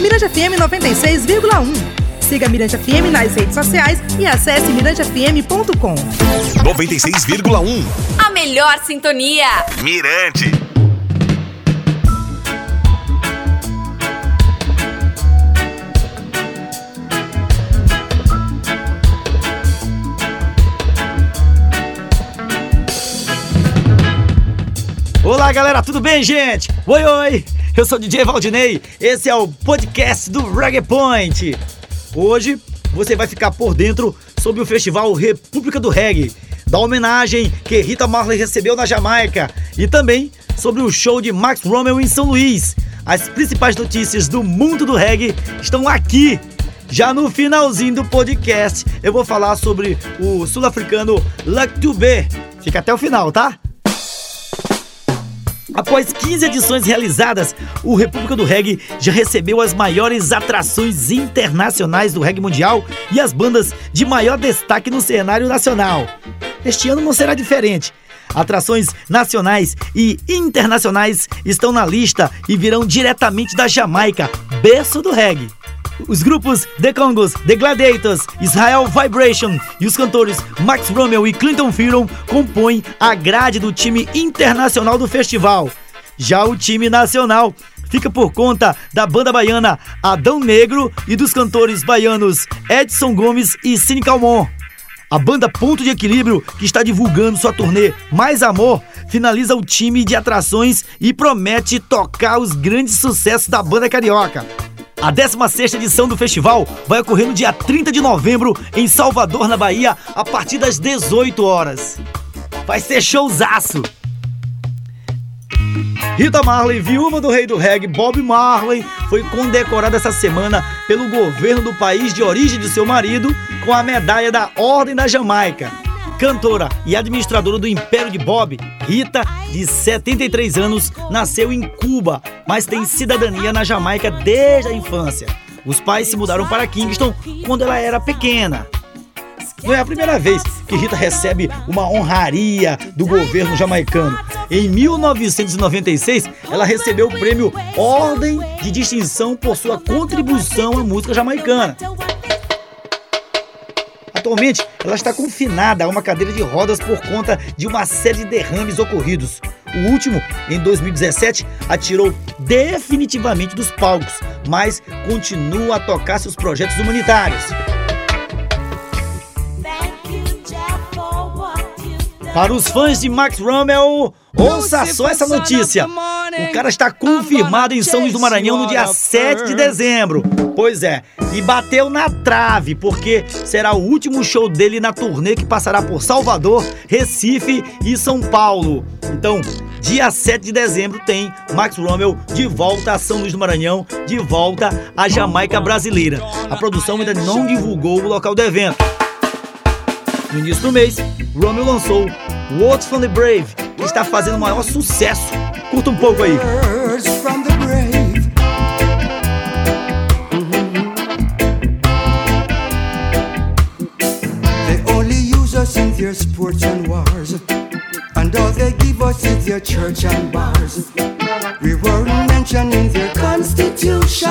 Mirante FM 96,1. Siga Mirante FM nas redes sociais e acesse mirantefm.com. 96,1. A melhor sintonia. Mirante. Olá, galera, tudo bem, gente? Oi, oi! Eu sou o DJ Valdinei, esse é o podcast do Reggae Point. Hoje você vai ficar por dentro sobre o festival República do Reggae, da homenagem que Rita Marley recebeu na Jamaica e também sobre o show de Max Rommel em São Luís. As principais notícias do mundo do reggae estão aqui. Já no finalzinho do podcast, eu vou falar sobre o sul-africano Luck Dubé. Fica até o final, tá? Após 15 edições realizadas, o República do Reggae já recebeu as maiores atrações internacionais do reggae mundial e as bandas de maior destaque no cenário nacional. Este ano não será diferente. Atrações nacionais e internacionais estão na lista e virão diretamente da Jamaica, berço do reggae. Os grupos The Congos, The Gladiators, Israel Vibration e os cantores Max Rommel e Clinton Fearon compõem a grade do time internacional do festival. Já o time nacional fica por conta da banda baiana Adão Negro e dos cantores baianos Edson Gomes e Cine Calmon. A banda Ponto de Equilíbrio, que está divulgando sua turnê Mais Amor, finaliza o time de atrações e promete tocar os grandes sucessos da banda carioca. A 16 edição do festival vai ocorrer no dia 30 de novembro em Salvador, na Bahia, a partir das 18 horas. Vai ser showzaço! Rita Marley, viúva do rei do reggae Bob Marley, foi condecorada essa semana pelo governo do país de origem de seu marido com a medalha da Ordem da Jamaica. Cantora e administradora do Império de Bob, Rita, de 73 anos, nasceu em Cuba, mas tem cidadania na Jamaica desde a infância. Os pais se mudaram para Kingston quando ela era pequena. Não é a primeira vez que Rita recebe uma honraria do governo jamaicano. Em 1996, ela recebeu o prêmio Ordem de Distinção por sua contribuição à música jamaicana. Atualmente, ela está confinada a uma cadeira de rodas por conta de uma série de derrames ocorridos. O último, em 2017, atirou definitivamente dos palcos, mas continua a tocar seus projetos humanitários. Para os fãs de Max Rommel, ouça só essa notícia. O cara está confirmado em São Luís do Maranhão no dia 7 de dezembro. Pois é, e bateu na trave, porque será o último show dele na turnê que passará por Salvador, Recife e São Paulo. Então, dia 7 de dezembro tem Max Rommel de volta a São Luís do Maranhão, de volta à Jamaica brasileira. A produção ainda não divulgou o local do evento. No início do mês, Romeo lançou What's from the Brave, que está fazendo o maior sucesso. Curta um pouco aí. Their sports and wars. And all they give us is their church and bars. We weren't mentioned in their constitution.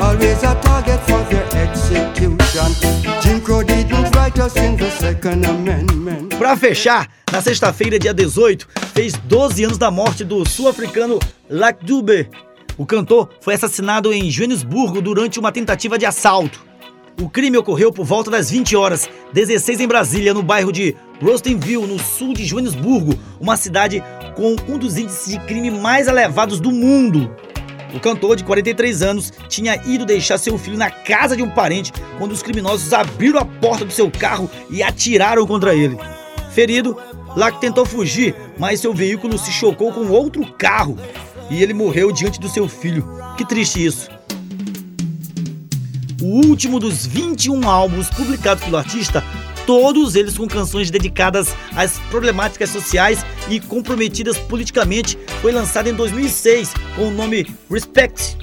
Always a target for their execution. Jim Crow didn't write us in the Second Amendment. Pra fechar, na sexta-feira, dia 18, fez 12 anos da morte do sul-africano Lac Dube. O cantor foi assassinado em Joanesburgo durante uma tentativa de assalto. O crime ocorreu por volta das 20 horas, 16 em Brasília, no bairro de Rostenville, no sul de Joanesburgo, uma cidade com um dos índices de crime mais elevados do mundo. O cantor, de 43 anos, tinha ido deixar seu filho na casa de um parente quando os criminosos abriram a porta do seu carro e atiraram contra ele. Ferido, Lack tentou fugir, mas seu veículo se chocou com outro carro e ele morreu diante do seu filho. Que triste isso o último dos 21 álbuns publicados pelo artista, todos eles com canções dedicadas às problemáticas sociais e comprometidas politicamente, foi lançado em 2006 com o nome Respect.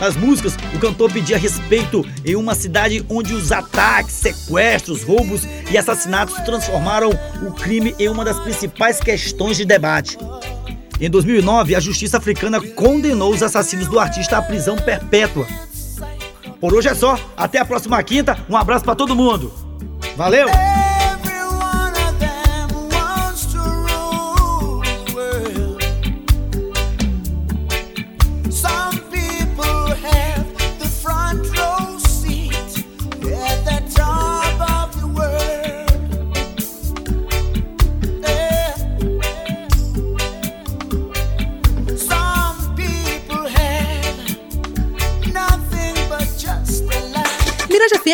Nas músicas, o cantor pedia respeito em uma cidade onde os ataques, sequestros, roubos e assassinatos transformaram o crime em uma das principais questões de debate. Em 2009, a justiça africana condenou os assassinos do artista à prisão perpétua. Por hoje é só. Até a próxima quinta. Um abraço para todo mundo. Valeu!